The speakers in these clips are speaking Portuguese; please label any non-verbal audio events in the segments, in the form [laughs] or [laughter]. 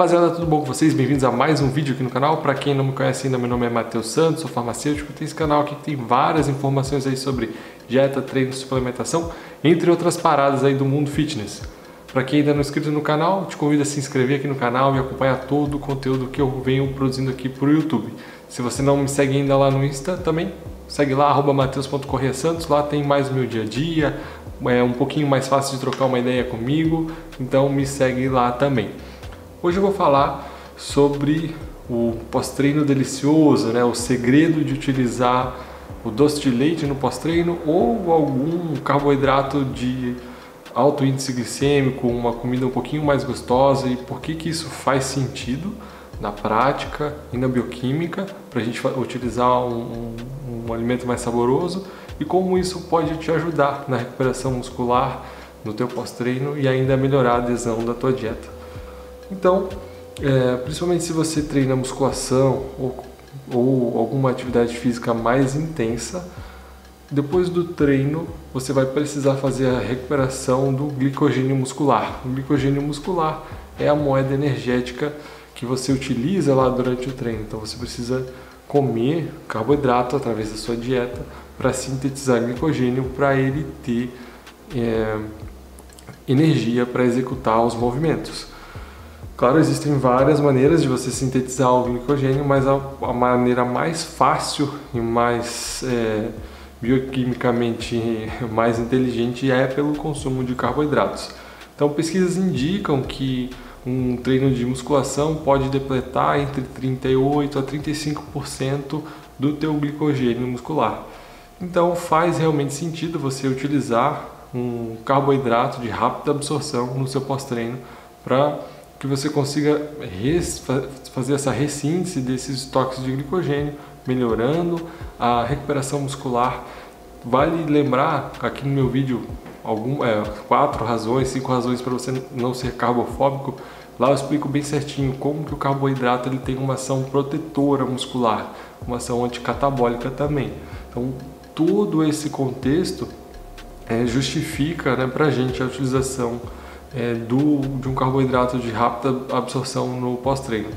rapaziada, tudo bom com vocês? Bem-vindos a mais um vídeo aqui no canal. Para quem não me conhece ainda, meu nome é Matheus Santos, sou farmacêutico. Tem esse canal aqui que tem várias informações aí sobre dieta, treino, suplementação, entre outras paradas aí do mundo fitness. Para quem ainda não é inscrito no canal, te convido a se inscrever aqui no canal e acompanhar todo o conteúdo que eu venho produzindo aqui para o YouTube. Se você não me segue ainda lá no Insta, também segue lá, arroba mateus.correasantos, lá tem mais o meu dia a dia, é um pouquinho mais fácil de trocar uma ideia comigo, então me segue lá também. Hoje eu vou falar sobre o pós-treino delicioso, né? o segredo de utilizar o doce de leite no pós-treino ou algum carboidrato de alto índice glicêmico, uma comida um pouquinho mais gostosa e por que, que isso faz sentido na prática e na bioquímica para a gente utilizar um, um, um alimento mais saboroso e como isso pode te ajudar na recuperação muscular, no teu pós-treino e ainda melhorar a adesão da tua dieta. Então, é, principalmente se você treina musculação ou, ou alguma atividade física mais intensa, depois do treino você vai precisar fazer a recuperação do glicogênio muscular. O glicogênio muscular é a moeda energética que você utiliza lá durante o treino. Então você precisa comer carboidrato através da sua dieta para sintetizar glicogênio para ele ter é, energia para executar os movimentos. Claro, existem várias maneiras de você sintetizar o glicogênio, mas a, a maneira mais fácil e mais é, bioquimicamente [laughs] mais inteligente é pelo consumo de carboidratos. Então, pesquisas indicam que um treino de musculação pode depletar entre 38 a 35% do teu glicogênio muscular. Então faz realmente sentido você utilizar um carboidrato de rápida absorção no seu pós-treino para que você consiga fazer essa ressíntese desses estoques de glicogênio, melhorando a recuperação muscular. Vale lembrar aqui no meu vídeo algum, é, quatro razões, cinco razões para você não ser carbofóbico. Lá eu explico bem certinho como que o carboidrato ele tem uma ação protetora muscular, uma ação anticatabólica também. Então todo esse contexto é, justifica né, para a gente a utilização é, do, de um carboidrato de rápida absorção no pós-treino.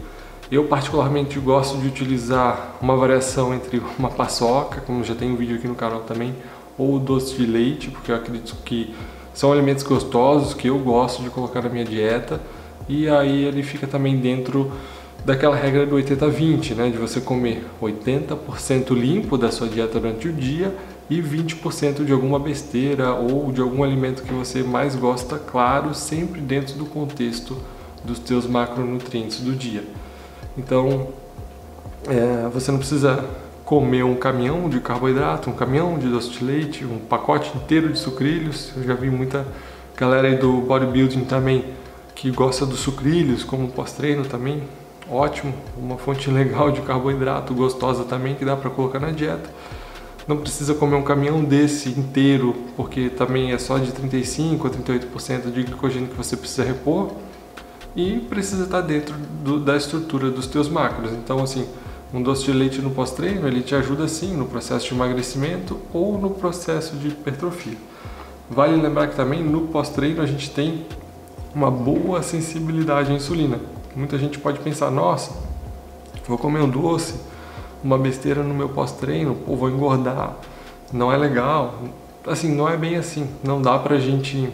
Eu particularmente gosto de utilizar uma variação entre [laughs] uma paçoca, como já tem um vídeo aqui no canal também, ou doce de leite, porque eu acredito que são alimentos gostosos que eu gosto de colocar na minha dieta e aí ele fica também dentro daquela regra do 80-20, né, de você comer 80% limpo da sua dieta durante o dia e 20% de alguma besteira ou de algum alimento que você mais gosta, claro, sempre dentro do contexto dos teus macronutrientes do dia. Então, é, você não precisa comer um caminhão de carboidrato, um caminhão de doce de leite, um pacote inteiro de sucrilhos. Eu já vi muita galera aí do bodybuilding também que gosta dos sucrilhos como pós-treino também ótimo, uma fonte [laughs] legal de carboidrato, gostosa também, que dá para colocar na dieta. Não precisa comer um caminhão desse inteiro, porque também é só de 35 a 38% de glicogênio que você precisa repor e precisa estar dentro do, da estrutura dos teus macros. Então, assim, um doce de leite no pós-treino, ele te ajuda sim no processo de emagrecimento ou no processo de hipertrofia. Vale lembrar que também no pós-treino a gente tem uma boa sensibilidade à insulina. Muita gente pode pensar, nossa, vou comer um doce, uma besteira no meu pós-treino, pô, vou engordar, não é legal. Assim, não é bem assim. Não dá pra gente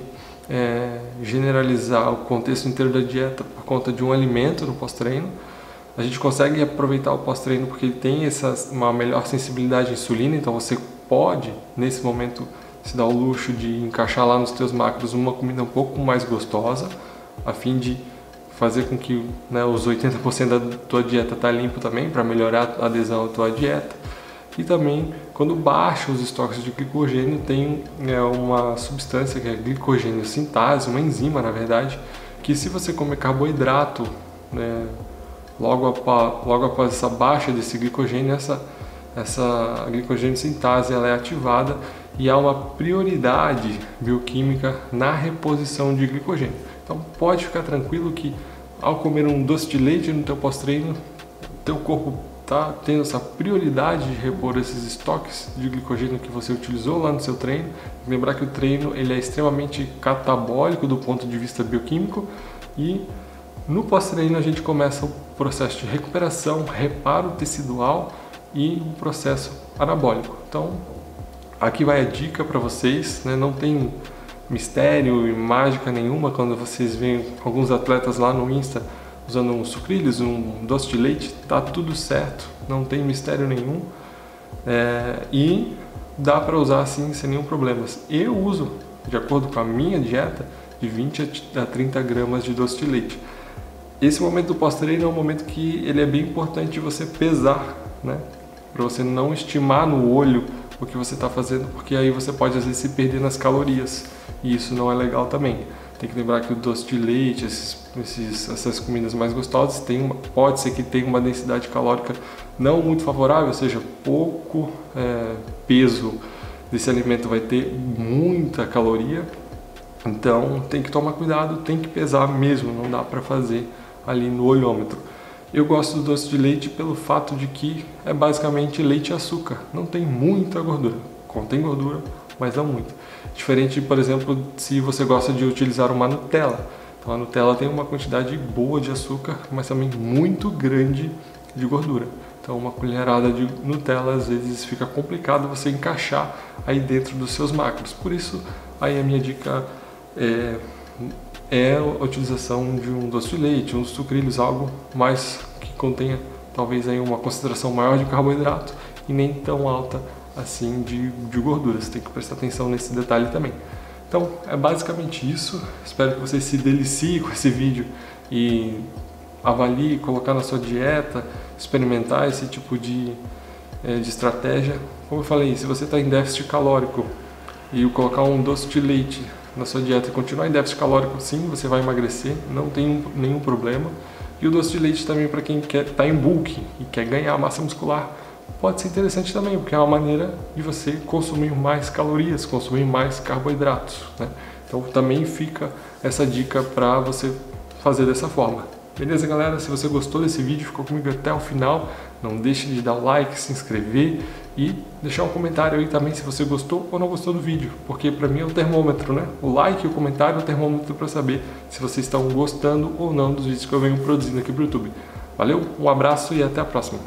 é, generalizar o contexto inteiro da dieta por conta de um alimento no pós-treino. A gente consegue aproveitar o pós-treino porque ele tem essa, uma melhor sensibilidade à insulina, então você pode, nesse momento, se dar o luxo de encaixar lá nos teus macros uma comida um pouco mais gostosa, a fim de fazer com que né, os 80% da tua dieta tá limpo também para melhorar a adesão à tua dieta. E também, quando baixa os estoques de glicogênio, tem né, uma substância que é glicogênio sintase, uma enzima na verdade, que se você comer carboidrato né, logo, após, logo após essa baixa desse glicogênio, essa, essa glicogênio sintase ela é ativada e há uma prioridade bioquímica na reposição de glicogênio. Então pode ficar tranquilo que ao comer um doce de leite no teu pós-treino, teu corpo está tendo essa prioridade de repor esses estoques de glicogênio que você utilizou lá no seu treino. Lembrar que o treino ele é extremamente catabólico do ponto de vista bioquímico e No pós-treino a gente começa o processo de recuperação, reparo tecidual e um processo anabólico. Então, aqui vai a dica para vocês, né? não tem mistério e mágica nenhuma quando vocês veem alguns atletas lá no Insta usando um sucrilhos, um doce de leite, tá tudo certo, não tem mistério nenhum é, e dá para usar assim sem nenhum problema. Eu uso, de acordo com a minha dieta, de 20 a 30 gramas de doce de leite. Esse momento do pós-treino é um momento que ele é bem importante você pesar, né? Para você não estimar no olho o que você está fazendo, porque aí você pode às vezes se perder nas calorias e isso não é legal também. Tem que lembrar que o doce de leite, esses, esses, essas comidas mais gostosas, tem uma, pode ser que tenha uma densidade calórica não muito favorável, ou seja, pouco é, peso desse alimento vai ter muita caloria. Então tem que tomar cuidado, tem que pesar mesmo, não dá para fazer ali no olhômetro. Eu gosto do doce de leite pelo fato de que é basicamente leite e açúcar, não tem muita gordura. Contém gordura, mas não muito. Diferente, por exemplo, se você gosta de utilizar uma Nutella. Então a Nutella tem uma quantidade boa de açúcar, mas também muito grande de gordura. Então uma colherada de Nutella às vezes fica complicado você encaixar aí dentro dos seus macros. Por isso aí a minha dica é, é a utilização de um doce de leite, uns sucrilhos, algo mais que contenha talvez aí uma concentração maior de carboidrato e nem tão alta assim de, de tem que prestar atenção nesse detalhe também. Então é basicamente isso. Espero que você se delicie com esse vídeo e avalie, colocar na sua dieta, experimentar esse tipo de, é, de estratégia. Como eu falei, se você está em déficit calórico e colocar um doce de leite na sua dieta continuar em déficit calórico, sim, você vai emagrecer, não tem nenhum problema. E o doce de leite também para quem quer está em bulk e quer ganhar massa muscular, pode ser interessante também, porque é uma maneira de você consumir mais calorias, consumir mais carboidratos. Né? Então também fica essa dica para você fazer dessa forma. Beleza, galera? Se você gostou desse vídeo, ficou comigo até o final, não deixe de dar o like, se inscrever e deixar um comentário aí também se você gostou ou não gostou do vídeo, porque para mim é o termômetro, né? O like e o comentário é o termômetro para saber se vocês estão gostando ou não dos vídeos que eu venho produzindo aqui pro YouTube. Valeu, um abraço e até a próxima.